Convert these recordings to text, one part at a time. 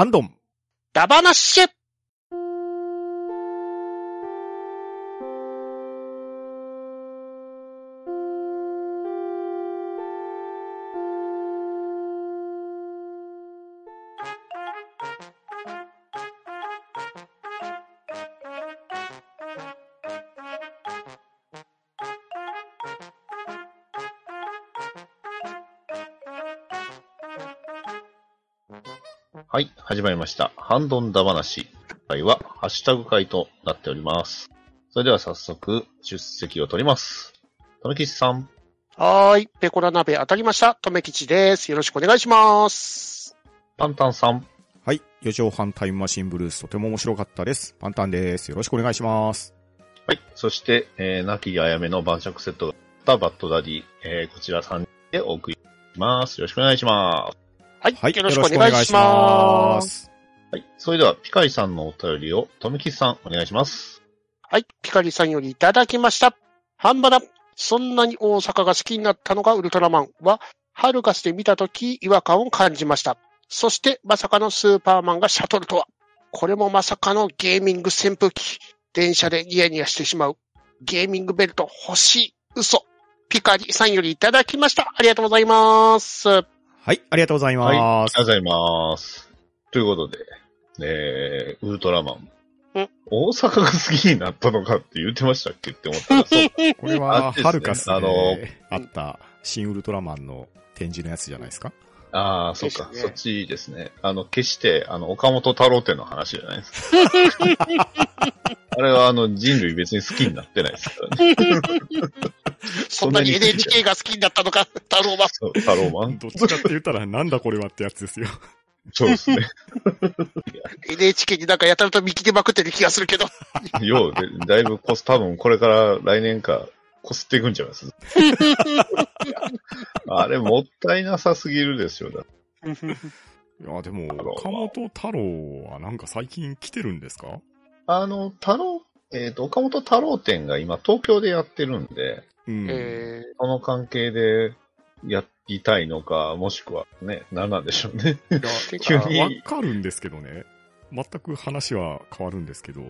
ハンドン。ダバナッシュ始まりました。ハンドンダ話。今回はハッシュタグ会となっております。それでは早速、出席を取ります。とめきちさん。はーい。ペコラ鍋当たりました。とめきちです。よろしくお願いします。パンタンさん。はい。四畳半タイムマシンブルースとても面白かったです。パンタンです。よろしくお願いします。はい。そして、えー、亡きあやめの晩酌セットがあったバッドダディ。えー、こちら3人でお送りします。よろしくお願いします。はい。はい。よろしくお願いします。す。はい。それでは、ピカリさんのお便りを、とめきちさん、お願いします。はい。ピカリさんよりいただきました。ハンバナ。そんなに大阪が好きになったのがウルトラマンは、ハルカスで見たとき違和感を感じました。そして、まさかのスーパーマンがシャトルとは。これもまさかのゲーミング扇風機。電車でニヤニヤしてしまう。ゲーミングベルト欲しい。嘘。ピカリさんよりいただきました。ありがとうございます。はい。ありがとうございはい。ありがます。とうございます。ということで、えー、ウルトラマン。ん大阪が好きになったのかって言ってましたっけって思ったら、そうこれあは、ですねハルカスであのあった新ウルトラマンの展示のやつじゃないですか？ああ、そうか、ねそっちですね。あの、決して、あの、岡本太郎展の話じゃないです。あれは、あの、人類別に好きになってないですからね。そんなに NHK が好きになったのか、太郎は。そう太郎マンどっちかって言ったら、なんだこれはってやつですよ。そうですね。NHK になんかやたらと見切りまくってる気がするけど。よう、でだいぶこす、多分これから来年か、こすっていくんちゃいます？あれ、もったいなさすぎるですよ。だっていや、でも岡本太郎はなんか最近来てるんですか？あの、太郎、えっ、と、岡本太郎展が今東京でやってるんで、うん。えその関係でやりたいのか、もしくはね、何なんでしょうね。いや急にわかるんですけどね。全く話は変わるんですけど、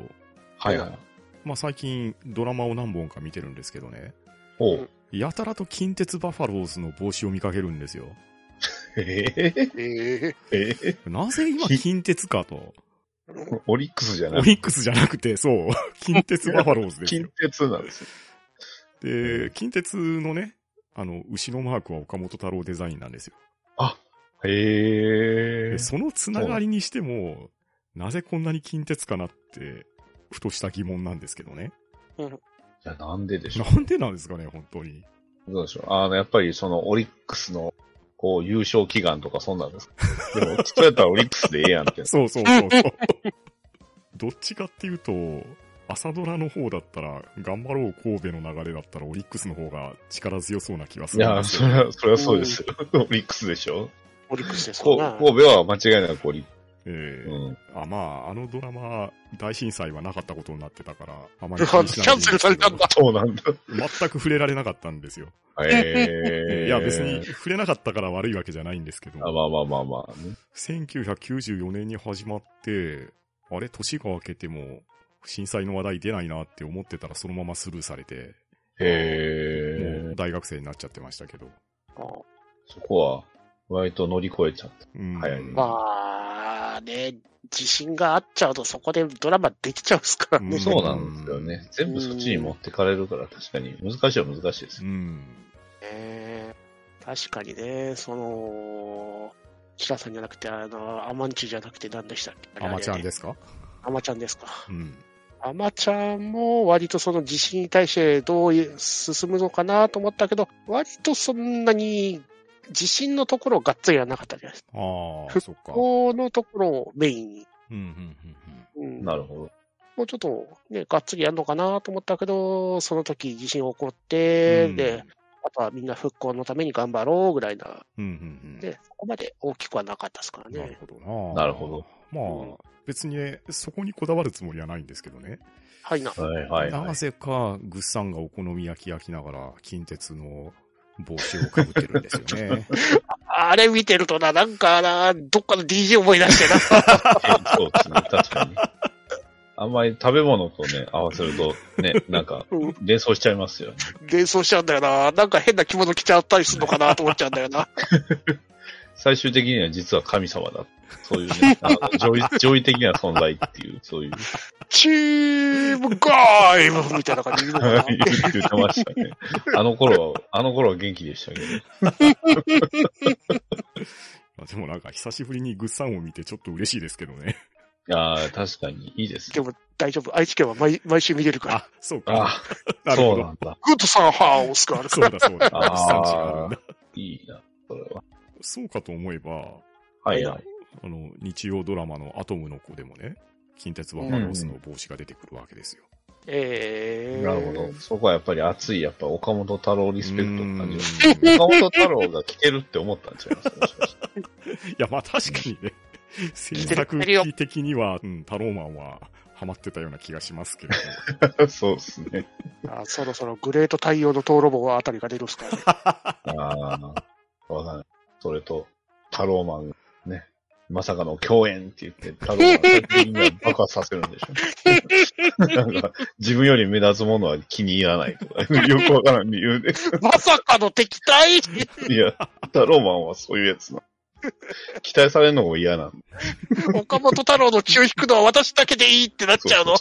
はいはい。まあ最近ドラマを何本か見てるんですけどね。おう。やたらと近鉄バファローズの帽子を見かけるんですよ。えー、ー、ええー、なぜ今き近鉄かと。ー、オリックスじゃなくオリックスじゃなくて、そう、近鉄バファローズです近よ。鉄なんですよ。で、近鉄のね、あの、後ろマークは岡本太郎デザインなんですよ。へえで。そのつながりにしても、なぜこんなに近鉄かなって、ふとした疑問なんですけどね。じゃあなんででしょなんでなんですかね、本当に。うどうでしょう？あの、やっぱりそのオリックスの、こう、優勝祈願とかそんなんですか？でも、そうやったらオリックスでええやんって。そうそうそうそう。どっちかっていうと、朝ドラの方だったら、頑張ろう神戸の流れだったら、オリックスの方が力強そうな気がすいや、るんですよ。それは、それはそうですよ。オリックスでしょ？オリックスです神戸は間違いなくオリックええス。うん。あ、まあ、あのドラマ、大震災はなかったことになってたから、あまキり気にしなくていいんですけどャンセルされたんだ。そうなんだ。全く触れられなかったんですよ。へえ。いや、別に触れなかったから悪いわけじゃないんですけど、あ、まあまあまあまあ、ね。1994年に始まって、あれ、年が明けても、震災の話題出ないなって思ってたらそのままスルーされて、へえ。もう大学生になっちゃってましたけど。そこは、割と乗り越えちゃった。うん早いまあね、自信があっちゃうとそこでドラマできちゃうんですからね。うんそうなんですよね。全部そっちに持ってかれるから、確かに難しいは難しいですう。ん。ね確かにね、その、白さんじゃなくて、あの、アマンチュじゃなくて何でしたっけ？アマちゃんで。ですか？アマちゃんですか。うん。アマちゃんも割とその地震に対してどういう進むのかなと思ったけど、割とそんなに地震のところをがっつりはなかったじゃないですか。ああ、復そっか。このところをメインに。うん、うん、うん、うんなるほど。もうちょっとね、がっつりやるのかなと思ったけど、その時地震起こって、うん。で、あとはみんな復興のために頑張ろうぐらいな、うん、うん、うん。で、そこまで大きくはなかったですからなるね。ほどな。なるほど。まあ、別にね、そこにこだわるつもりはないんですけどね。はいな。はいはいは。ないぜか、ぐっさんがお好み焼き焼きながら、近鉄の帽子をかぶってるんですよね。あれ見てるとな、なんかな、どっかの DJ 思い出してそうですね、確かに。あんまり食べ物とね、合わせると、ね、なんか、連想しちゃいますよね。連想しちゃうんだよな。なんか変な着物着ちゃったりするのかなと思っちゃうんだよな。最終的には実は神様だ。そういうね、あの上位、上位的な存在っていう、そういう、チームガイムみたいな感じで言うのかな。言ってましたね。あの頃は、あの頃は元気でしたけど。まあでもなんか久しぶりにグッサンを見てちょっと嬉しいですけどね。いやー確かにいいですね。でも大丈夫。愛知県は毎毎週見れるから。あ、そうか。あなるほどそうなん。だ。グッドサンハウスがあるから。そうだそうだ。ああ。いいな、それは。そうかと思えば、はいはい。あの、日曜ドラマのアトムの子でもね、近鉄バファローズの帽子が出てくるわけですよ。えー。なるほど。そこはやっぱり熱い、やっぱ岡本太郎リスペクトを感じ岡本太郎が来てるって思ったんちゃいます？もしかして や、まあ確かにね、制作費的には、うん、タローマンはハマってたような気がしますけれど。そうですね。あそろそろグレート太陽の討論棒あたりが出るんですかね。ああ、わかんない。それと、タローマン、ね。まさかの共演って言って、タローマン最終的には爆発させるんでしょ。なんか、自分より目立つものは気に入らないとか、よくわからん理由で。まさかの敵対？いや、タローマンはそういうやつな。期待されるのも嫌なんで。岡本太郎の血を引くのは私だけでいいってなっちゃうの？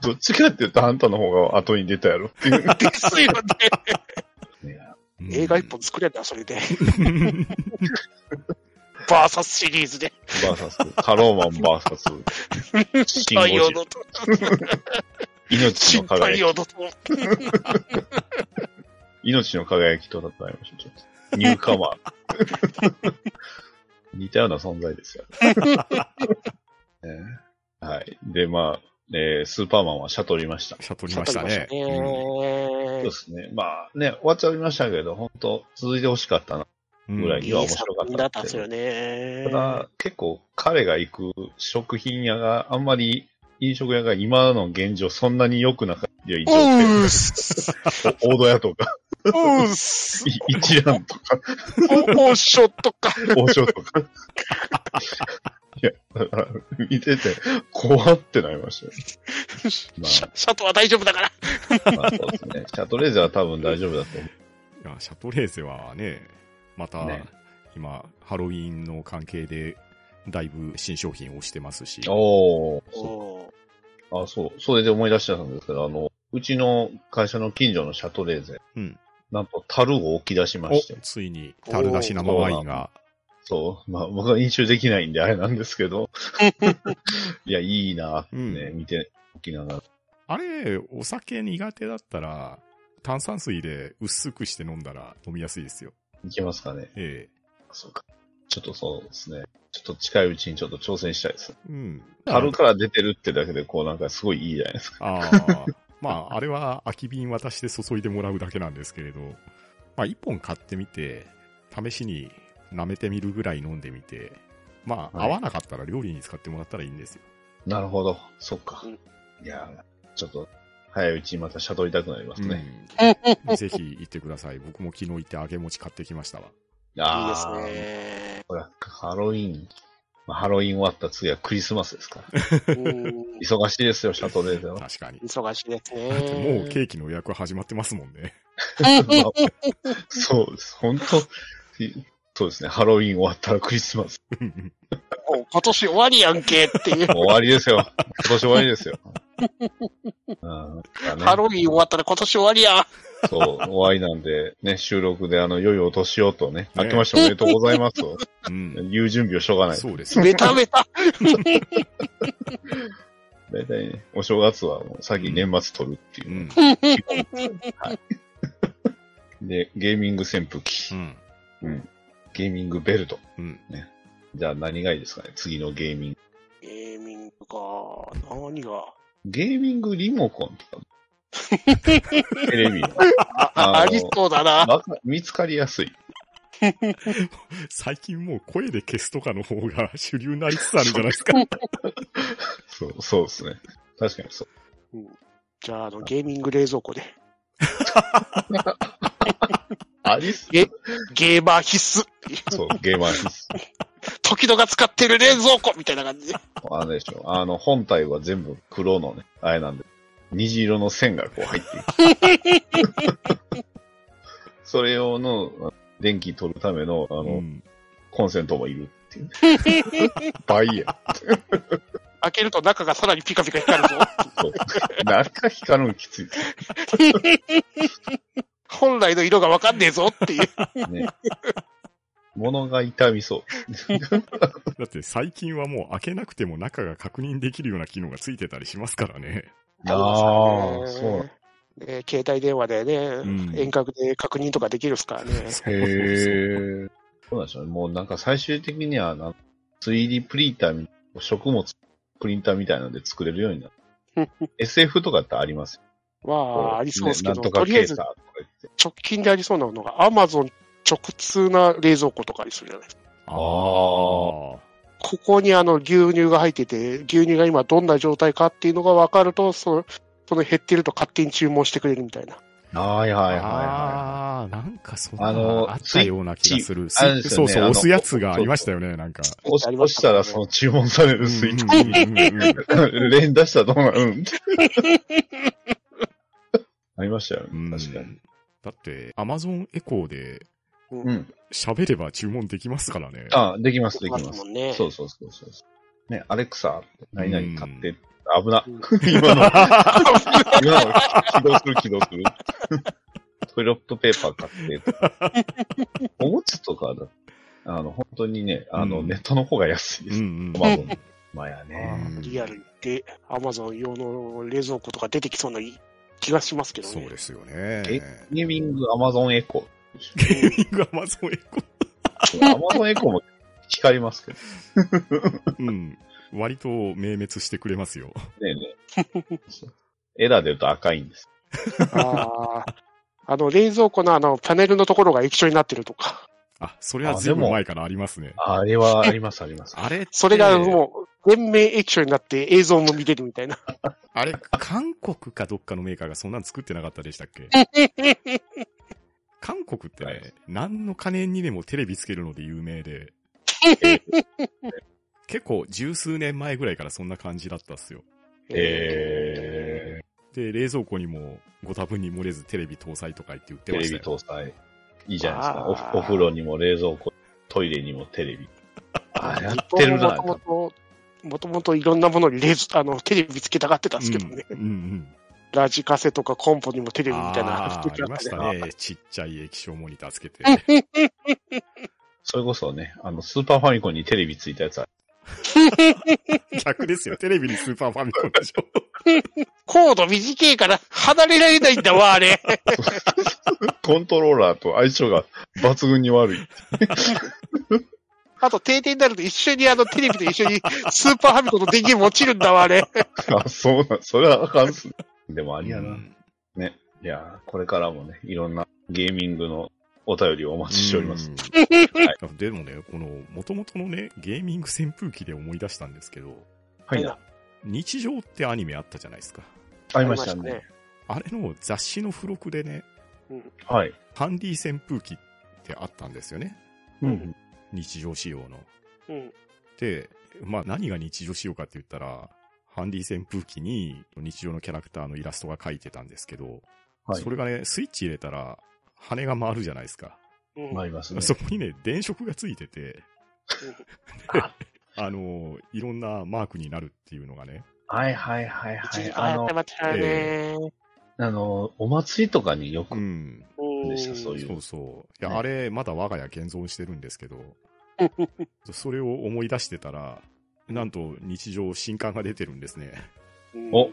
どっちかって言うとあんたの方が後に出たやろっていう。ですよね。映画一本作れんだ、それで。バーサスシリーズで。バーサス、タローマンバーサス、太陽の、命新太の輝き、陽の、命の輝きと戦いましょう。ニューカマー。似たような存在ですよ、ね。はい。で、まあ、えースーパーマンはシャトりました。シャトりましたね。そうですね。まあね、終わっちゃいましたけど、本当続いてほしかったな。うんぐらいいいいや面白かった作品だったんですよね。ただ、結構彼が行く食品屋があんまり飲食屋が今の現状そんなに良くなかった。いや、一応、す。大戸屋とか、うーす。い一蘭とか、お、おショットか。王将とか。いや、見てて、怖ってなりましたよ。ま シャシャトは大丈夫だから。まあ、そうですね。シャトレーゼは多分大丈夫だと思う。いや、シャトレーゼはね、また、ね今、ハロウィンの関係で、だいぶ新商品をしてますし。おー。おあ、そう。それで思い出したんですけど、あの、うちの会社の近所のシャトレーゼ。うんなんと、樽を置き出しまおして。ついに、樽出し生ワインが、そう。まあ、僕は飲酒できないんであれなんですけど。いや、いいなね、うん見ておきながら。あれ、お酒苦手だったら、炭酸水で薄くして飲んだら飲みやすいですよ。いけますかね。えそうか。ちょっとそうですね。ちょっと近いうちにちょっと挑戦したいです。えうん。樽から出てるってだけで、こうなんかすごいいいじゃないですか。ああ、まあ、あれは空き瓶渡して注いでもらうだけなんですけれど、まあ、一本買ってみて、試しに舐めてみるぐらい飲んでみて、まあ、はい合わなかったら料理に使ってもらったらいいんですよ。なるほど。そっかうん。いや、ちょっと、早いうちにまたシャトりたくなりますね。うん。ぜひ行ってください。僕も昨日行って揚げ餅買ってきましたわ。いいですね。ほら、ハロウィン。まあハロウィン終わった次はクリスマスですから。うん忙しいですよ、シャトレーゼは。確かに。忙しいですだってね。もうケーキの予約始まってますもんね。ま あそうです。本当そうですね。ハロウィン終わったらクリスマス。もう今年終わりやんけっていう。もう終わりですよ。今年終わりですよ。うんねハロウィン終わったら今年終わりや。そう、終わりなんで、ね、収録であの、良いお年をとね、明けましておめでとうございますと、うん。言う準備をしょうがない。そうです。ベタベタ。大体ね、お正月はもう先年末取るっていうう。ん。で、ゲーミング扇風機う、ん。うん。ゲーミングベルト。うん。じゃあ何がいいですかね？次のゲーミング。ゲーミングか。何が？ゲーミングリモコンとか。テレビの。ああのありそうだな。わか見つかりやすい。最近もう声で消すとかの方が主流になりつつあるんじゃないですか。そう、そうですね。確かにそう。じゃあ、あの、ゲーミング冷蔵庫で。ありすえゲーマー必須。そう、ゲーマー必須。時々が使ってる冷蔵庫みたいな感じで。あれでしょ。あの、本体は全部黒のね、あれなんで、虹色の線がこう入っていく。それ用の、電気取るための、あの、うんコンセントもいるっていう。倍や。開けると中がさらにピカピカ光るぞ。中光るのきつい。本来の色がわかんねえぞっていう。ね。物が痛みそう。だって最近はもう開けなくても中が確認できるような機能がついてたりしますからね。ああ、そう。ね携帯電話でね、ん遠隔で確認とかできるっすからね。へえ。そうなんですよね。もうなんか最終的にはな、3D プリンターみ、食物プリンターみたいなので作れるようになる。SF とかってありますまあ、ありそうですけど、ねとかとりあえず。直近でありそうなのが、アマゾン直通な冷蔵庫とかありそうじゃないですか。ああ。ここにあの牛乳が入ってて、牛乳が今どんな状態かっていうのが分かると、そその減ってると勝手に注文してくれるみたいな。はいはいはいはああ、なんかそんなあのあったような気がする。すよねそうそう、押すやつがありましたよね、なんか。い。押し押したらその注文されるスイ連打したらどうなるうん？ありましたようんね。確かに。だって、アマゾンエコーでうん。喋れば注文できますからね。あ、できます、できでます。ねそうそうそうそう。ね、アレクサ、何々買って、危な。うん 今の、今の起動する起動する。トイレットペーパー買って。おもちゃとかだ、あの、本当にね、あの、うんネットの方が安いです。うんうん。まあ、もうまあやね。うんリアルで、アマゾン用の冷蔵庫とか出てきそうな気がしますけどね。そうですよね。ゲーミングアマゾンエコゲーミングアマゾンエコー。アマゾンエコーも光りますけどー。うん。割と明滅してくれますよ。ねえね。エラー出ると赤いんです。ああ。あの、冷蔵庫のあの、パネルのところが液晶になってるとか。あ、それはずいぶん前からありますね。あれはあります、あります。あれってそれがもう、全面液晶になって映像も見れるみたいな。あれ、韓国かどっかのメーカーがそんなの作ってなかったでしたっけ？韓国ってね、はい何の金にでもテレビつけるので有名で、結構十数年前ぐらいからそんな感じだったっすよ。えで、冷蔵庫にもご多分に漏れずテレビ搭載とか言って売っー、テレビてましたよ。搭載。いいじゃないですか。おお風呂にも冷蔵庫、トイレにもテレビ。あ、やってるな。もともと、もともといろんなものにあの、テレビつけたがってたんですけどね。うんうんうん。ラジカセとかコンポにもテレビみたいなあーありましたね。ね。ちっちゃい液晶モニターつけて。それこそね、あの、スーパーファミコンにテレビついたやつある。逆ですよ。テレビにスーパーファミコンでしょ。コード短いから離れられないんだわ、あれ。コントローラーと相性が抜群に悪い。あと停電になると一緒にあのテレビと一緒にスーパーファミコンの電源も落ちるんだわ、あれ。あ、そうなん、それはあかんっすね。でもありやな。うんね。いやー、これからもね、いろんなゲーミングのお便りをお待ちしております。うんでもね、この、元々のね、ゲーミング扇風機で思い出したんですけど、はい。は日常ってアニメあったじゃないですか。ありましたね。。あれの雑誌の付録でね、はい。ハンディ扇風機ってあったんですよね。うん。日常仕様の。うん。で、まあ何が日常仕様かって言ったら、ハンディ扇風機に日常のキャラクターのイラストが描いてたんですけど、はいそ。れがね、スイッチ入れたら、羽が回るじゃないですか。うん。ありますね。そこにね、電飾がついてて、あ あの、いろんなマークになるっていうのがね。はいはいはいはい。あのやって、ましたよね。あの、お祭りとかによく、うん。うんでしたそういうそうそう。いや、ねあれ、まだ我が家現存してるんですけど、それを思い出してたら、なんと日常新刊が出てるんですね。うんお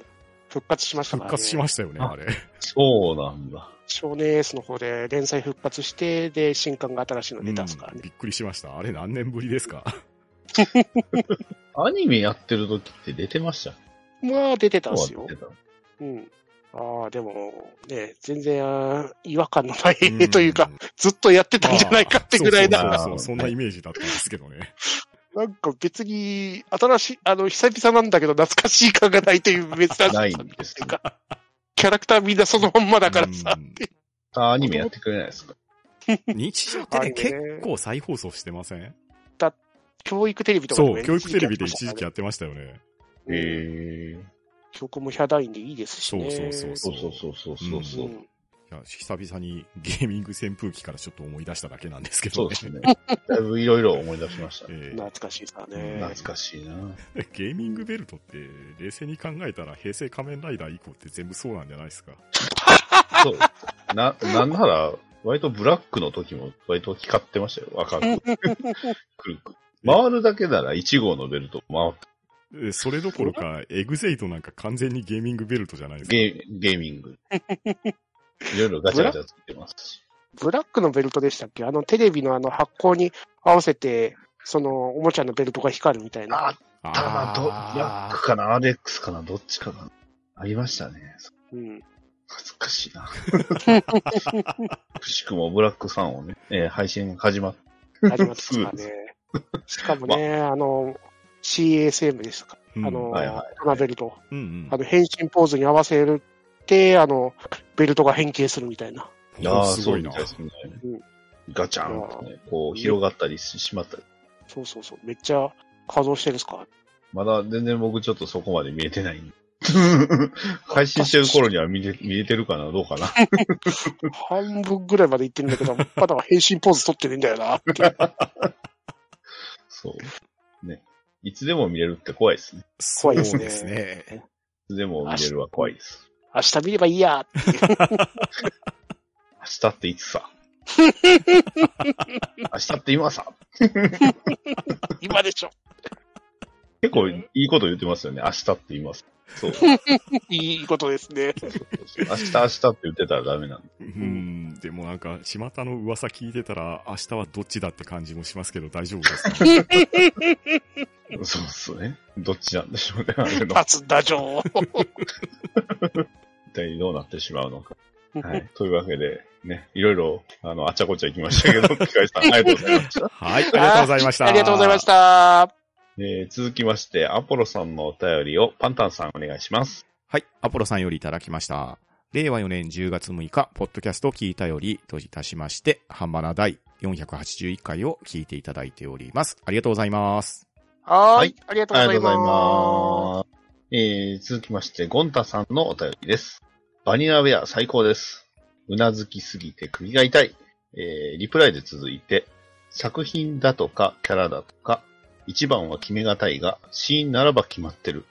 復活しましたね。復活しましたよね、ああれ。そうなんだ。少年エースの方で連載復活して、で、新刊が新しいの出たんですからね。うんびっくりしました。あれ何年ぶりですか？アニメやってる時って出てました？まあ、出てたんですよ。うん。ああ、でも、ね、全然、違和感のない、うん。というか、ずっとやってたんじゃないかってぐらいな、まあそうそうなそんなイメージだったんですけどね。なんか別に、新しい、あの、久々なんだけど、懐かしい感がないという珍しさないんですか、キャラクターみんなそのまんまだからさ、うん。あアニメやってくれないですか？日常ってね。結構再放送してません？教育テレビとか、そう、教育テレビで一時期やってましたよね。へえ。教曲もヒャダインでいいですしね。そうそうそうそう。そうそうそうそう、うん、いや久々にゲーミング扇風機からちょっと思い出しただけなんですけど、ね、そうですね。だいぶいろいろ思い出しました、えー、懐かしいですね。懐かしいな。ゲーミングベルトって、冷静に考えたら平成仮面ライダー以降って全部そうなんじゃないですか。そう。な、なんなら、割とブラックの時も、割と光ってましたよ。赤く。くるくる。回るだけなら1号のベルト回って、えそれどころか、エグゼイトなんか完全にゲーミングベルトじゃないですか。ゲーゲーミング。いろいろガチャガチャついてますし。ブラックのベルトでしたっけ？あのテレビのあの発光に合わせて、そのおもちゃのベルトが光るみたいな。あったな、ど、ブラックかな、アレックスかな、どっちかな？ありましたね。うん。懐かしいな。くしくもブラックさんをね、えー配信始まっありますかね。しかもね、あの、CASM ですか。うんあの、はいはトナベルト。うんうんあの、変身ポーズに合わせるって、あの、ベルトが変形するみたいな。ああ、すごいなそうみたい。ですねうん。ガチャンとね、こう広がったりししまったり。そうそうそう。めっちゃ稼働してるんですか？まだ全然僕ちょっとそこまで見えてない。配信してる頃には見れ 見えてるかなどうかな半分ぐらいまで行ってるんだけど、まだ変身ポーズ取ってるんだよなって。そう。ね。いつでも見れるって怖いですね。怖いですすねね。いつでも見れるは怖いです。明日見ればいいや。明日っていつさ？明日って今さ？今でしょ。結構いいこと言ってますよね。明日って今さ。そう。いいことですね。明日明日って言ってたらダメなんで。うん、でもなんか、巷の噂聞いてたら、明日はどっちだって感じもしますけど、大丈夫ですか？そうっすね。どっちなんでしょうね。あれの。立つんだじょ一体どうなってしまうのか。はい。というわけで、ね、いろいろ、あの、あっちゃこっちゃ行きましたけど、機械さん、ありがとうございました。はい、ありがとうございました。ありがとうございました。えー続きまして、アポロさんのお便りをパンタンさんお願いします。はい、アポロさんよりいただきました。令和4年10月6日、ポッドキャスト聞いたよりといたしまして、ハンバナ第481回を聞いていただいております。ありがとうございます。ははいい。ありがとうございありがとうございまます。えー続きまして、ゴンタさんのお便りです。バニラウェア最高です。うなずきすぎて首が痛い。えーリプライで続いて、作品だとかキャラだとか、一番は決めがたいが、シーンならば決まってる。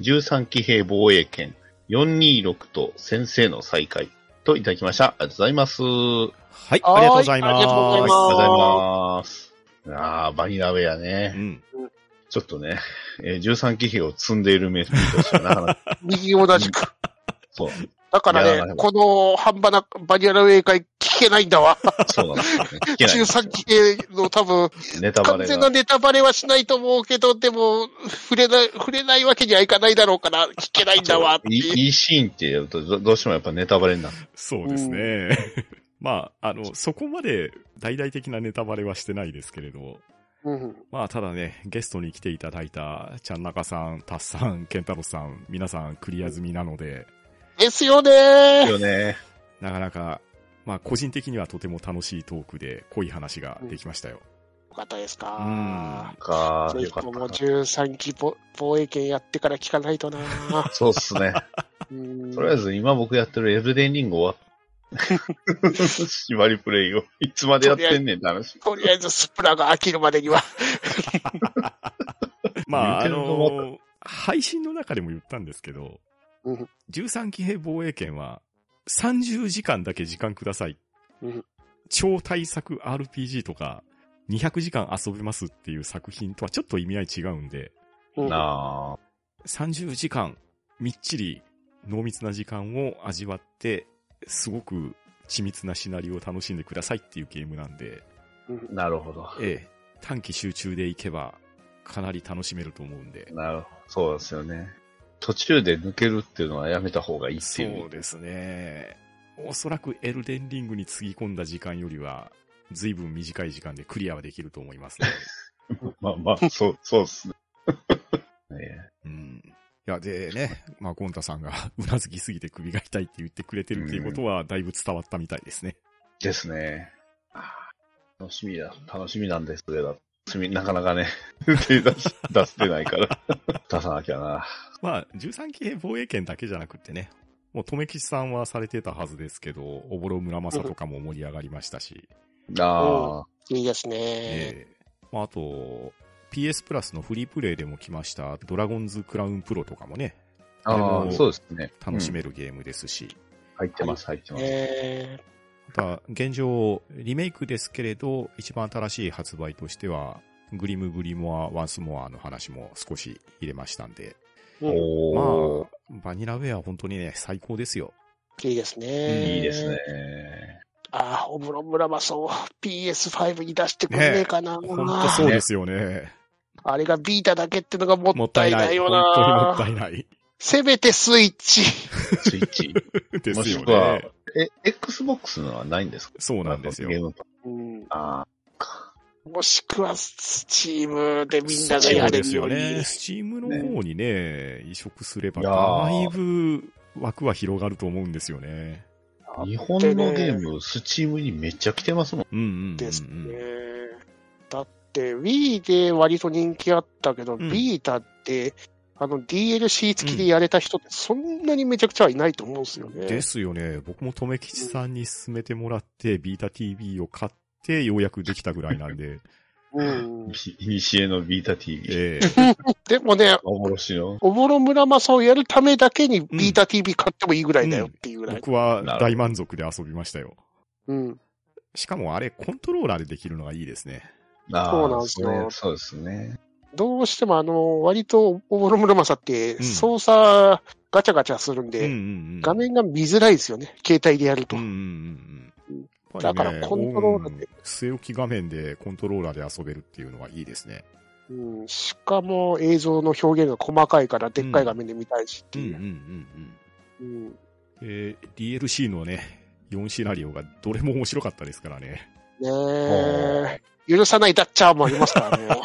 13騎兵防衛権、426と先生の再会といただきました。ありがとうございます。はい、ありがとうございます。ありがとうございます。あーバニラウェアね。うん。ちょっとね、えー13騎兵を積んでいるメールとしてはなかなか、す。右同じく。そう、だからね、このハンバナ、バニラウェイ会聞けないんだわ。そうなんですよね。聞けない。13期系の多分、ネタバレが。完全なネタバレはしないと思うけど、でも、触れない、触れないわけにはいかないだろうから、聞けないんだわっていいいう。いいシーンってやるとど、どうしてもやっぱネタバレになる。そうですね。まあ、あの、そこまで大々的なネタバレはしてないですけれど、うんまあ、ただね、ゲストに来ていただいた、ちゃんなかさん、たっさん、ケンタロウさん、皆さんクリア済みなので、ですよねよね。なかなか、まあ、個人的にはとても楽しいトークで、濃い話ができましたよ。よかったですうんか。か、ぜひともよかったな。13期防防衛権やってから聞かないとな。そうっすね。うんとりあえず今僕やってるエルデンリング終わっ縛りプレイをいつまでやってんねんって話。とりあえずスプラが飽きるまでには。まあ、あの、配信の中でも言ったんですけどうん、13騎兵防衛権は、30時間だけ時間くださいうん。超大作 RPG とか、200時間遊べますっていう作品とはちょっと意味合い違うんで、うんなあ。30時間、みっちり濃密な時間を味わって、すごく緻密なシナリオを楽しんでくださいっていうゲームなんで、なるほど。ええ、短期集中でいけば、かなり楽しめると思うんで。なるほど。そうですよね。途中で抜けるっていうのはやめた方がいいってそいう。うですね。おそらくエルデンリングにつぎ込んだ時間よりは、随分短い時間でクリアはできると思いますね。まあまあ、そう、そうっすね。ね うん。いや、でね、まあ、ゴンタさんがうなずきすぎて首が痛いって言ってくれてるっていうことは、だいぶ伝わったみたいですね。ですね。あ楽しみだ。楽しみなんですけど、なかなかね、手出し、出してないから、出さなきゃな。まあ、13期兵防衛権だけじゃなくってね、もう、留吉さんはされてたはずですけど、おぼろ村正とかも盛り上がりましたし、あいいですね。ええまあ、あと、PS プラスのフリープレイでも来ました、ドラゴンズクラウンプロとかもね、あ、あそうですね。楽しうんめるゲームですし、入ってます、入ってます。えまた、現状、リメイクですけれど、一番新しい発売としては、グリムグリモアワンスモアの話も少し入れましたんで、まあ、バニラウェア本当にね、最高ですよ。いいですね。いいですね。。ああ、オブロムラマソン PS5 に出してくんねえかな。本当そうですよね。あれがビータだけってのがももっったたいないい。いなよ本当にもったな。いない。せめてスイッチ。スイッチ。ですよもしくはね。、え、Xbox のはないんですか？そうなんですよ。ゲームうんああ、もしくはスチームでみんながやれるですよ。ね。スチームの方にね、移植すれば、だーいぶ枠は広がると思うんですよね。日本のゲーム、スチームにめっちゃ来てますもん。うんうんうんうん。ですね。だって、Wii で割と人気あったけど、んビータって、あの DLC 付きでやれた人ってそんなにめちゃくちゃはいないと思うんですよね。ですよね。僕も留吉さんに勧めてもらって、ビータ TV を買って、ようやくできたぐらいなんで。うん。いにしえのビータ TV。ええ でもね、幻の？おぼろ村正をやるためだけにビータ TV 買ってもいいぐらいだよっていうぐらい。僕は大満足で遊びましたよ。うん。しかもあれ、コントローラーでできるのがいいですね。ああそうなんですよそれそうですね。どうしてもあの、割とおぼろ村正ってうん操作ガチャガチャするんうんで、うんうん。画面が見づらいですよね。携帯でやると。うんうんうんうん。だからコントローラーでうん据え置き画面でコントローラーで遊べるっていうのはいいですね。うん、しかも映像の表現が細かいからでっかい画面で見たいしっていう。うんうんうんうん。うんえー DLC のね、4シナリオがどれも面白かったですからね。ねえ。許さないダッチャーもありますからね。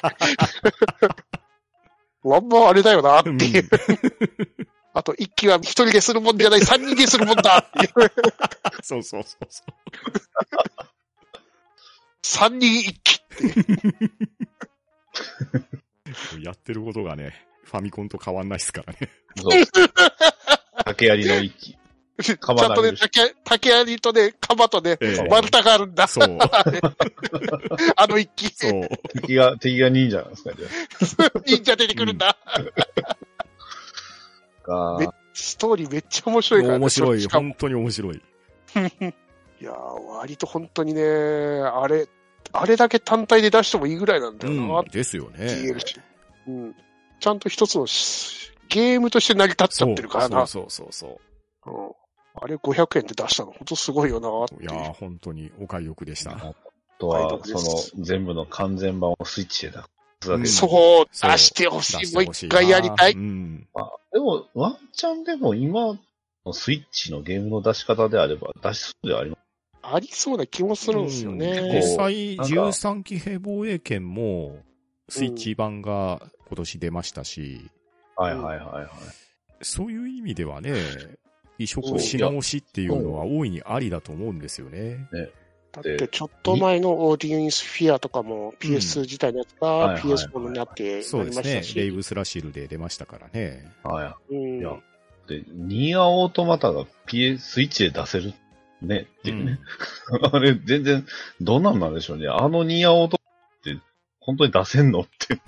ワンマンあれだよなっていう。あと、一機は一人でするもんじゃない、三人でするもんだっていう。そうそうそうそ三人一機。う。やってることがね、ファミコンと変わんないですからね。そう。竹槍の一機。ちゃん鎌とね、竹、竹槍とね、鎌とね、ええ丸太があるんだ。そう。あの一機。そう。敵が、敵が忍者なんですか、じ ゃ忍者出てくるんだ。あ。めあストーリーめっちゃ面白いからね。面白い。しかも本当に面白い。いやー、割と本当にね、あれ、あれだけ単体で出してもいいぐらいなんだよな、うん。ですよね。うん。ちゃんと一つのしゲームとして成り立っちゃってるからな。そうそうそうそうんあれ500円で出したの、本当すごいよなってう。いう。いやー、本当にお買い得でした。あとは、その、全部の完全版をスイッチで出すわけです。そう、出してほしい。もう一回やりたい。うん。まあでも、ワンチャンでも今のスイッチのゲームの出し方であれば、出しそうではあります。ありそうな気もするんですようんね。実際、なんか13期兵防衛権も、スイッチ版が今年出ましたし、はいはいはいはい。そういう意味ではね、移植し直しっていうのは大いにありだと思うんですよね。だってちょっと前のオーディエンスフィアとかも PS2 自体のやつがはいはいはい PS4 になってそうですねなりました。し。レイブスラシルで出ましたからね。はい。うんいやで、ニアオートマタが PS、スイッチで出せるね、っていうね。あれ、全然、どんなんなんでしょうね。あのニアオートって、本当に出せんのって。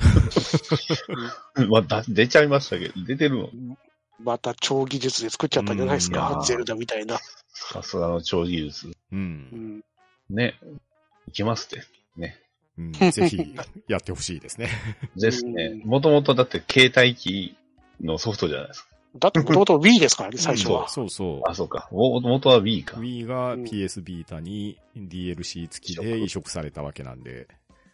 まあ、だ出ちゃいましたけど、出てるの。また超技術で作っちゃったんじゃないですうんゼルダみたいな。さすがの超技術。う。うんん。ね。いきますって。ね。うん、ぜひ、やってほしいですね。ですねう。んもともとだって携帯機のソフトじゃないですか。だってもともと Wii ですからね、最初は。そうそう。あ、そうか。もともとは Wii か。Wii がうん PS ビータに DLC 付きで移植されたわけなんで。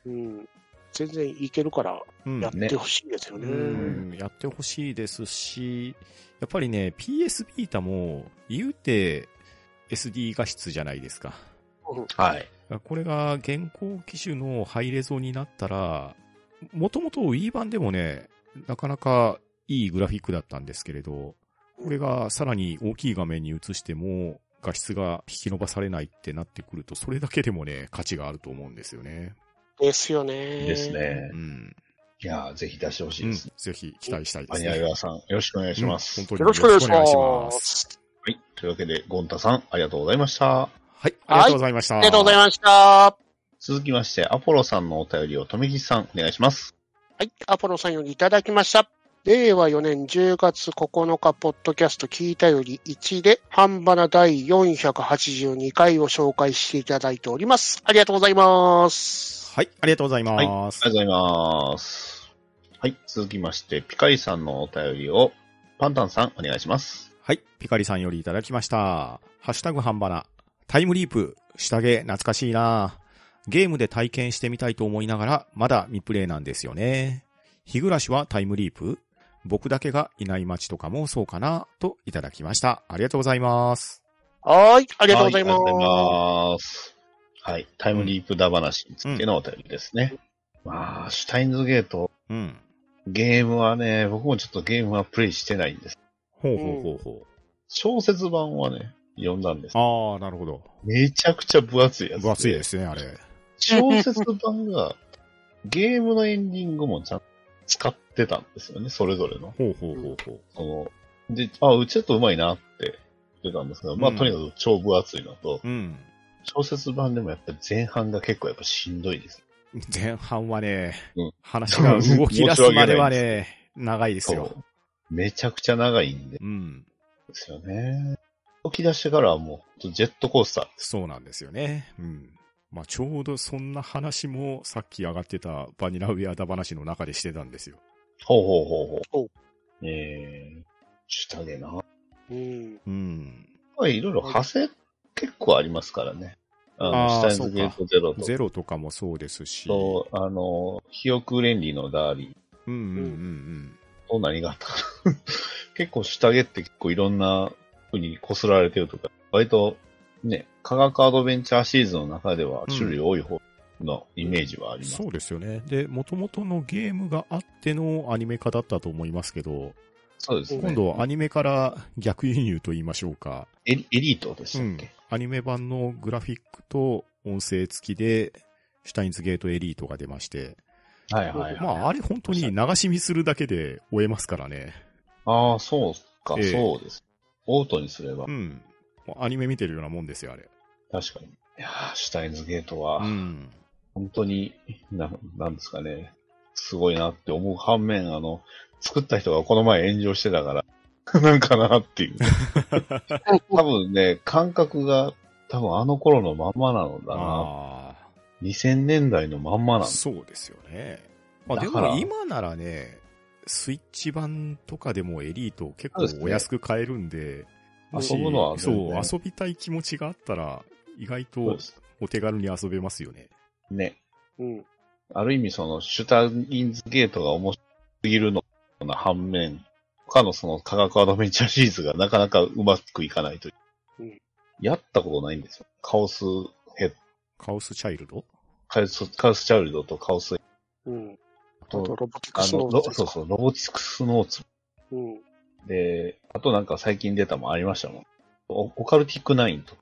うん。全然いけるからうんやってほしいですよね。うん、やってほしいですし、やっぱりね、PS ビータも言うて SD 画質じゃないですか。はい。これが現行機種のハイレゾになったら、もともと Wii 版でもね、なかなかいいグラフィックだったんですけれど、これがさらに大きい画面に映しても、画質が引き伸ばされないってなってくると、それだけでもね、価値があると思うんですよね。ですよね。です。ねう。ん。いやーぜひ出してほしうんいです。ぜひ期待したいでアニすね。アイワーさん、よろしくお願いします。うん本当によろしくお願いしまます。す。はい。というわけで、ゴンタさん、ありがとうございました。はい、ありがとうございました。ありがとうございました。は続きまして、アポロさんのお便りを、とめきさん、お願いします。い。アポロさんよりいただきました。令和4年10月9日、ポッドキャスト聞いたより1で、半ばな第482回を紹介していただいております。ありがとうございます。はい、ありがとうございはい。あります。がとうございます。はい。続きまして、ピカリさんのお便りを、パンタンさん、お願いします。はい、ピカリさんよりいただきました。ハッシュタグ半ばな。タイムリープ、下着、懐かしいなゲームで体験してみたいと思いながら、まだ未プレイなんですよね。日暮らしはタイムリープ僕だけがいない街とかもそうかなといただきました。ありがとうございます。はい。あありがとうございありがとうございまます。はい。タイムリープだ話についてのお便りですね。まあ、シュタインズゲート、うん。ゲームはね、僕もちょっとゲームはプレイしてないんです。ほうほうほうほう。小説版はね、読んだんです。ああ、なるほど。めちゃくちゃ分厚いやつ。分厚いですね、あれ。小説版が、ゲームのエンディングもちゃんと使ってたんですよね、それぞれの。ほうほうほうほう。その、で、あ、うちちょっと上手いなって言ってたんですけど、まあ、うんとにかく超分厚いのと、うん。小説版でもやっぱり前半が結構やっぱしんどいです。前半はね、うん話が動き出すまではね、長いですよ。めちゃくちゃ長いんでうん。ですよね。起き出してからはもう、ジェットコースター。そうなんですよね。うん。まあ、ちょうどそんな話もさっき上がってたバニラウェアダ話の中でしてたんですよ。ほうほうほうほほうう。えー、下でな。す。うん。うん。まあいろいろ派生結構ありますからね。あの、シュタインズゲートゼロと、ゼロとかもそうですし。と、あの、ヒヨクレンリのダーリンうんうんうんと何があったかな。結構下着って結構いろんな風に擦られてるとか、割とね、科学アドベンチャーシリーズの中では種類多い方のイメージはあうん。ります。そうですよね。で、元々のゲームがあってのアニメ化だったと思いますけど、そうですね。今度アニメから逆輸入と言いましょうか。エリートでしうんたっけ、。アニメ版のグラフィックと音声付きで、シュタインズゲートエリートが出まして、はいはいはい。まあ、あれ本当に流し見するだけで終えますからね。ああ、そうか、ええそうです。オートにすればう、ん。アニメ見てるようなもんですよ、あれ。確かに。いやーシュタインズゲートは、うん。本当に、な、なんですかね、すごいなって思う反面、あの、作った人がこの前炎上してたから、なんかなっていう。多分ね、感覚が多分あの頃のまんまなのだな。あ2000年代のまんまあ。なんだ。そうですよね。まあでだからも今ならね、スイッチ版とかでもエリート結構お安く買えるんで、もし遊ぶのはそう遊びたい気持ちがあったら、意外と。お手軽に遊べますよね。ね。うん。ある意味その、シュタインズゲートが面白すぎるのな反面、他のその科学アドベンチャーシリーズがなかなかうまくいかないという。うんやったことないんですよ。カオスヘッカオスチャイルド？カオス、カオスチャイルドとカオスうん。あとと、ロボティクあの、スノーツ、ロそうそう、ロボティクスノーツ。うん。で、あとなんか最近出たもんありましたもん。オオカルティックナインと。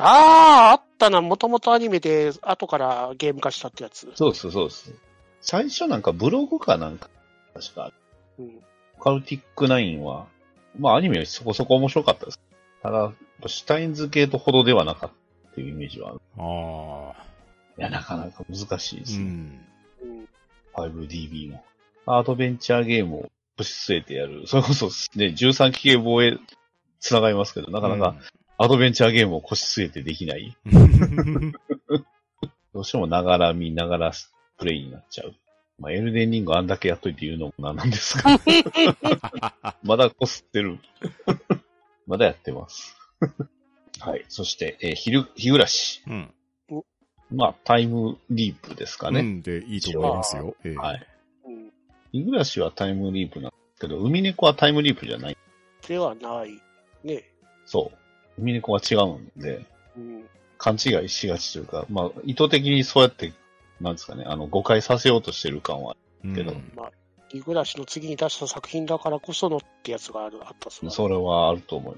ああ、あったな。もともとアニメで、後からゲーム化したってやつ。そうです、そうです。最初なんかブログかなんか、確か。うん。オカルティックナインは、まあアニメそこそこ面白かったです。ただ、シュタインズゲートほどではなかったっていうイメージはある。ああ。いや、なかなか難しいですね。うん。うん。5DB も。アドベンチャーゲームを腰据えてやる。それこそね、13機系防衛繋がりますけど、なかなかアドベンチャーゲームを腰据えてできない。うん。どうしてもながら見ながらプレイになっちゃう。まあ、エルデンリングあんだけやっといて言うのもなんなんですが、まだこすってる。まだやってます。はい。そして、えー、ひる、日暮らし。うん。まあ、タイムリープですかね。うんでいいと思いますよ。ええはい。うん。日暮らしはタイムリープなんですけど、海猫はタイムリープじゃない。ではない。ね。そう。海猫は違うんで、うん。勘違いしがちというか、まあ、意図的にそうやって、なんですかね、あの、誤解させようとしてる感は、うんけど日暮らしの次に出した作品だからこそのってやつがある、あったそうそれはあると思う。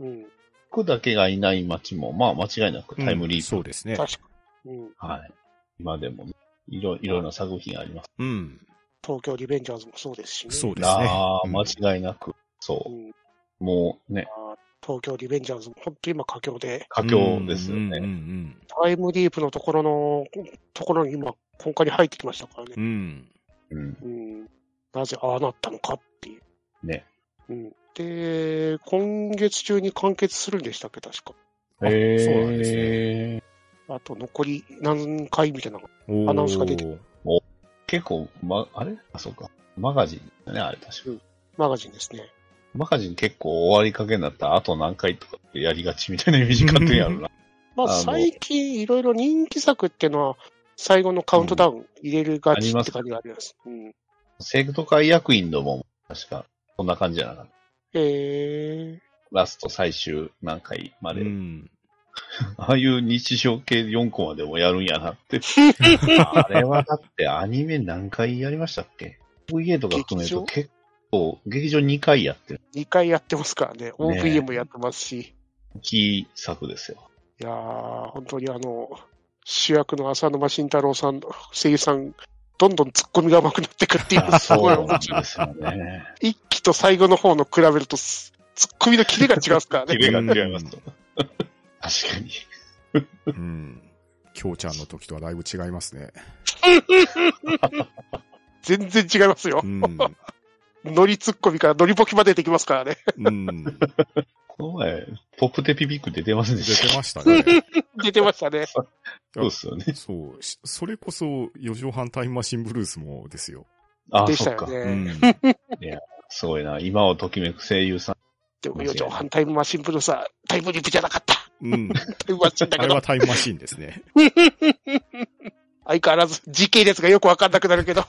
うん。クだけがいない街も、まあ間違いなくタイムリープ。そうですね。確かに。うん。はい。今でも、いろ、いろんな作品あります。うん。東京リベンジャーズもそうですしね。そうですね。ああ、うん間違いなく。そうう。ん。もうね、東京リベンジャーズも本当に今佳境で、佳境ですようんうんね。うんタイムリープのところの、ところに今、今回に入ってきましたからねう。ん。うん。うん。なぜああなったのかっていう。ね。うん。で、今月中に完結するんでしたっけ、確か。あそうなんですね。あと残り何回みたいなアナウンスが出て結構、ま、あれ？あ、そうか。マガジンだね、あれ確か。マガジンですね。マガジン結構終わりかけになったらあと何回とかってやりがちみたいなイメージ勝手にあるな。まあ、最近いろいろ人気作っていうのは、最後のカウントダウン入れるがちって感じがあります。うん。生徒会役員のも、確か、そんな感じじゃなかった。えラスト最終何回まで。うん。ああいう日常系4コマでもやるんやなって。あれはだってアニメ何回やりましたっけ ?VA とか含めると劇結構、劇場2回やってる。ー、2回やってますからね。OVA もやってますし。キー作ですよ。いやー、本当にあの、主役の浅沼慎太郎さん、声優さん、どんどん突っ込みが上手くなってくっていう、すごい面白い。ですよね。一期と最後の方の比べると、す突っ込みのキレが違うっすからキね。レが違いますと。確かに。うん。きょうちゃんの時とはだいぶ違いますね。全然違いますよう。ん。ノリ突っ込みからノリボケまでできますからね。うん。この前、ポップテピピック出てませんで出したてましたね。出てましたね。そうですよね。そう。しそれこそ、四畳半タイムマシンブルースもですよ。あ、でしそっか。たよね。うん。すごいな。今をときめく声優さん。でも、四畳半タイムマシンブルースはタイムリープじゃなかった。うん。タイムマシンだけどあれは、タイムマシンですね。相変わらず時系列がよくわかんなくなるけど、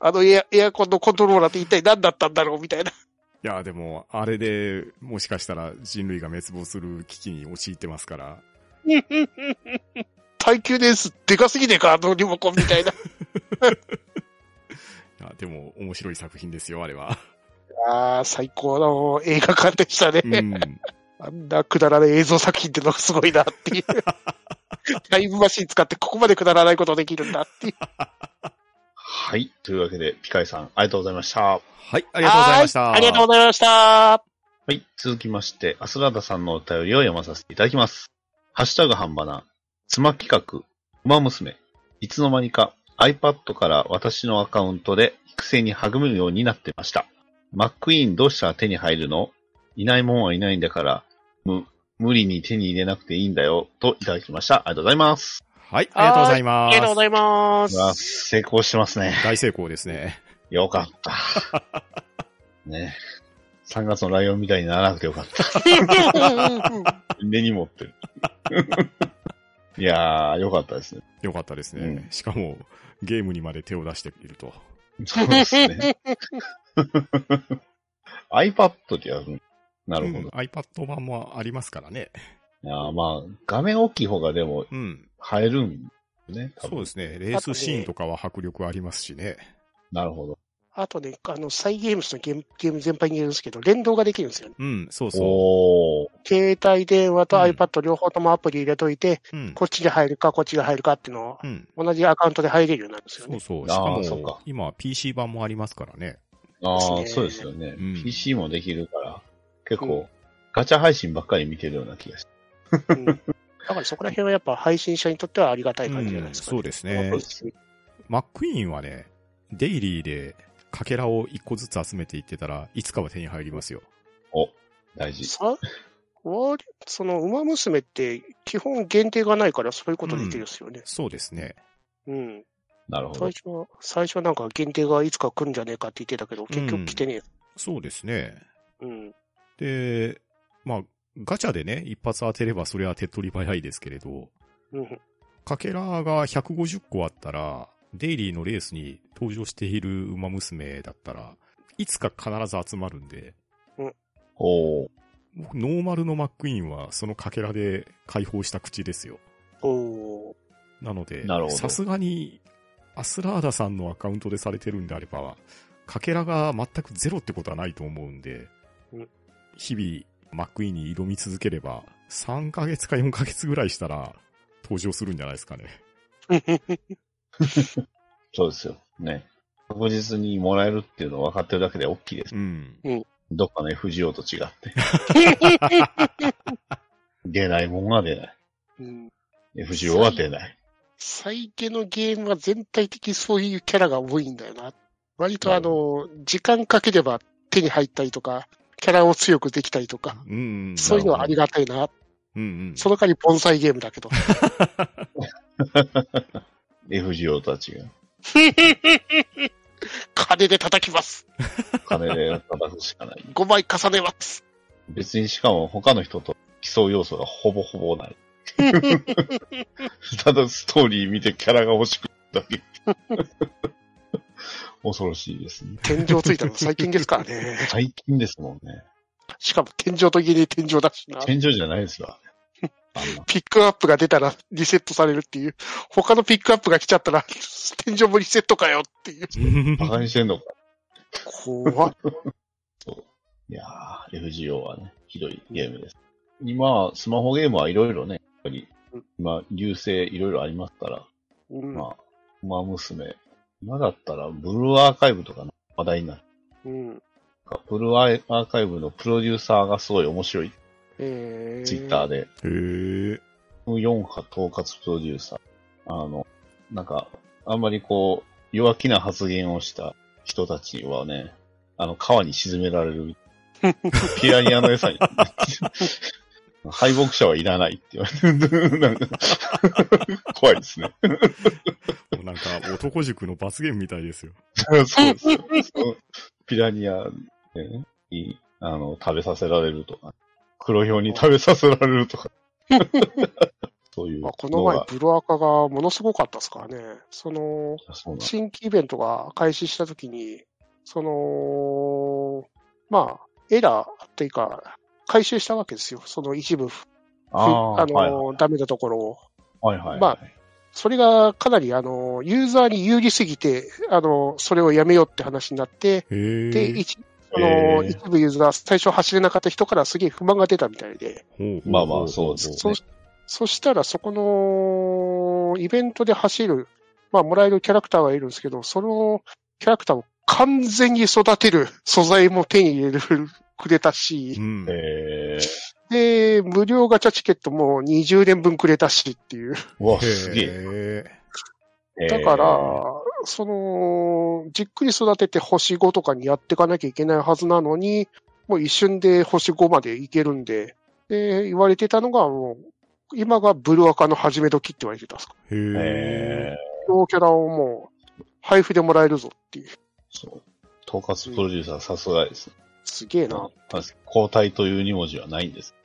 あのエアエアコンのコントローラーって一体何だったんだろうみたいな。いや、でも、あれで、もしかしたら人類が滅亡する危機に陥ってますから。耐久年数でかすぎねえか、あのリモコンみたいな。いや、でも、面白い作品ですよ、あれは。ああ、最高の映画館でしたね。うん。あんなくだらない映像作品ってのがすごいなっていう。タイムマシン使ってここまでくだらないことできるんだっていう。はい。というわけで、ピカイさん、ありがとうございました。はい、ありがとうございました。はありがとうございました。はい。続きまして、アスラーダさんのお便りを読まさせていただきます。ハッシュタグ半ばな、妻企画、馬娘、いつの間にか iPad から私のアカウントで育成に励むようになってました。マックイーンどうしたら手に入るの？いないもんはいないんだから、む、無理に手に入れなくていいんだよ、といただきました。ありがとうございます。はい、ありがとうございます。ありがとうございます。成功してますね。大成功ですね。よかった。ね。3月のライオンみたいにならなくてよかった。根に持ってる。いやー、よかったですね。よかったですね。うんしかも、ゲームにまで手を出していると。そうですね。iPad でやるなるほど。うん iPad 版もありますからね。いやーまあ、画面大きい方がでもうん。映えるんね。そうですね。レースシーンとかは迫力ありますしね。なるほど。あとね、あの、サイゲームスのゲームゲーム全般に言えるんですけど、連動ができるんですよね。うん、そうそおー。携帯電話とうん iPad 両方ともアプリ入れといて、う。うん。こっちで入るか、こっちが入るかっていうのうん。を、同じアカウントで入れるようになるんですよね。そうそう。しかも、今 PC 版もありますからね。ああ、そうですよね、うん PC もできるから、結構、うんガチャ配信ばっかり見てるような気がして。うんだからそこら辺はやっぱ配信者にとってはありがたい感じじゃないですか、そうですねそう。ですマックイーンはね、デイリーでかけらを一個ずつ集めていってたらいつかは手に入りますよ。お、大事。さその、馬娘って基本限定がないからそういうことできるんですよね。そうですね。うん。なるほど最。初は、最初はなんか限定がいつか来るんじゃねえかって言ってたけど、結局来てねそうですね。え。うん。で、まあ、ガチャでね、一発当てればそれは手っ取り早いですけれど、うん。かけらが150個あったら、デイリーのレースに登場している馬娘だったら、いつか必ず集まるんで、おー。僕ノーマルのマックイーンはそのかけらで解放した口ですよ。おー。なのでさすがに、アスラーダさんのアカウントでされてるんであれば、かけらが全くゼロってことはないと思うんでうん、日々、マックイーンに挑み続ければ、3ヶ月か4ヶ月ぐらいしたら登場するんじゃないですかね。そうですよ。ね。確実にもらえるっていうのを分かってるだけで大きいです。うん。どっかの FGO と違って。出ないもんは出ない。うん、FGO は出ない。最近のゲームは全体的にそういうキャラが多いんだよな。割とあの、時間かければ手に入ったりとか、キャラを強くできたりとか、うん、うん。そういうのはありがたいな。うんうん。その代わり盆栽ゲームだけど。FGO とは違う。金で叩きます。金で叩くしかない。5枚重ねます。別にしかも他の人と競う要素がほぼほぼない。ただストーリー見てキャラが欲しくだけ。恐ろしいですね。天井ついたの最近ですからね。最近ですもんね。しかも天井と家で天井だしな。天井じゃないですわ。ピックアップが出たらリセットされるっていう。他のピックアップが来ちゃったら、天井もリセットかよっていう。バカにしてんのか。怖っ。いやー、FGO はね、ひどいゲームです。今、スマホゲームはいろいろね、やっぱり、今、流星いろいろありますから、うんまあ、馬娘。今だったら、ブルーアーカイブとかの話題になる。うん。ブルーアーカイブのプロデューサーがすごい面白い。えー、ツイッターで。へえ。4波統括プロデューサー。あの、なんか、あんまりこう、弱気な発言をした人たちはね、あの、川に沈められる。ピラニアの餌に。敗北者はいらないって言われて なんか怖いですね。もうなんか男塾の罰ゲームみたいですよ。そうですよ。そうピラニア、ね、に、あの、食べさせられるとか、黒ひょうに食べさせられるとか。そういうまあ、この前、ブルアカがものすごかったですからね。その、新規イベントが開始したときに、その、まあ、エラーっていうか、回収したわけですよ。その一部、ふあーの、はいダメなところを。はいはいはい。まあそれがかなり、あの、ユーザーに有利すぎて、あの、それをやめようって話になって。で、一そへの、ー一部ユーザー、最初走れなかった人からすげえ不満が出たみたいで、まあまあそうですそそしたらそこのイベントで走る、まあもらえるキャラクターがいるんですけど、そのキャラクターを完全に育てる素材も手に入れる、くれたしう、ん。えで、無料ガチャチケットも20年分くれたしっていう。ー、うわ、すげえ。だから、その、じっくり育てて星5とかにやっていかなきゃいけないはずなのに、もう一瞬で星5までいけるんで、で、言われてたのがもう、今がブルアカの始め時って言われてたんですか。へえ。えこのキャラをもう、配布でもらえるぞっていう。ー、そう。統括プロデューサーさすがです。すげえな。交代という2文字はないんです。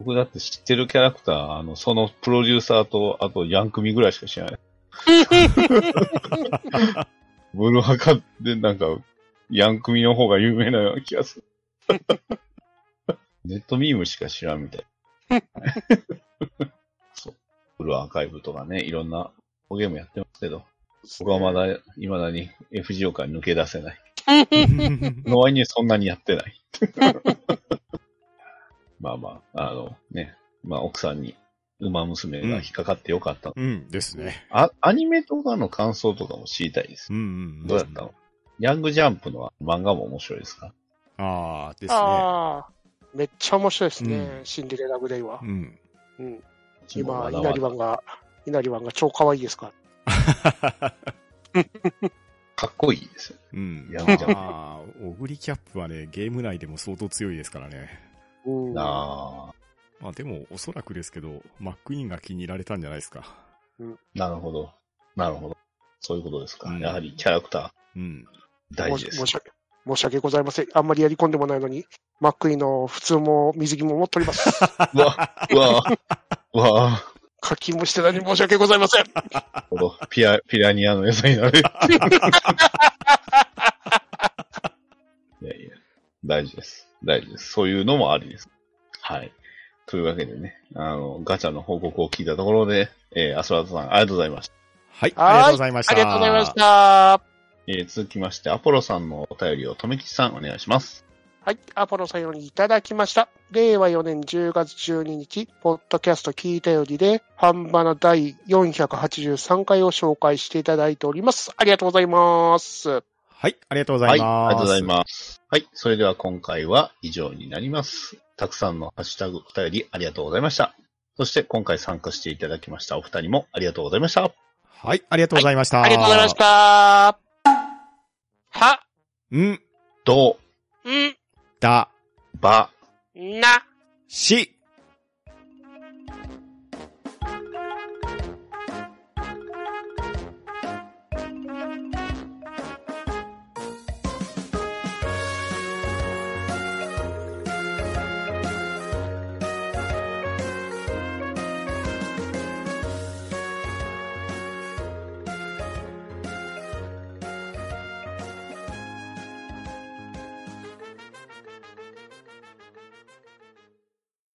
僕だって知ってるキャラクター、あの、そのプロデューサーと、あとヤン組ぐらいしか知らない。ブルーハカでなんか、ヤン組の方が有名なような気がする。ネットミームしか知らんみたい。そう。ブルーアーカイブとかね、いろんなゲームやってますけど、僕はまだ、未だに FGO から抜け出せない。の割にそんなにやってない。まあまあ、あのね、まあ奥さんに馬娘が引っかかってよかった。うんですね。あ、アニメとかの感想とかも知りたいですう。んうん。どうやった？のヤングジャンプの漫画も面白いですか？ああ、ですね。ああ、めっちゃ面白いですね、うんシンデレラグレイはう。ん。うん、今、稲荷湾が、稲荷湾が超可愛いですから。かっこいいですよ。うん。ヤングジャンプああ、オグリキャップはね、ゲーム内でも相当強いですからね。うん、あまあでも、おそらくですけど、マックイーンが気に入られたんじゃないですか。あ、なるほど。なるほど。そういうことですか。うんやはりキャラクタうん。ー大事です申。し訳申し訳ございません。あんまりやり込んでもないのに、マックイーンの普通も水着も持っております。うわ、うわ、うわ、課金もしてないのに申し訳ございません。ピア、ピラニアの餌になる。いやいや、大事です。大事です。そういうのもありです。はい。というわけでね、あの、ガチャの報告を聞いたところで、えー、アスラートさん、ありがとうございました。はい、はいありがとうございました。ありがとうございまし。た。えー、続きまして、アポロさんのお便りを、とめきちさん、お願いします。はい。アポロさんよりいただきました。令和4年10月12日、ポッドキャスト聞いたよりで、半ばな第483回を紹介していただいております。ありがとうございます。はい、ありがとうござはいい、ます。ありがとうございます。はい、それでは今回は以上になります。たくさんのハッシュタグお便りありがとうございました。そして今回参加していただきましたお二人もありがとうございました。はい、ありがとうございました。ありがとうございまし。た。は、ん、ど、ん、だ、ば、な、し、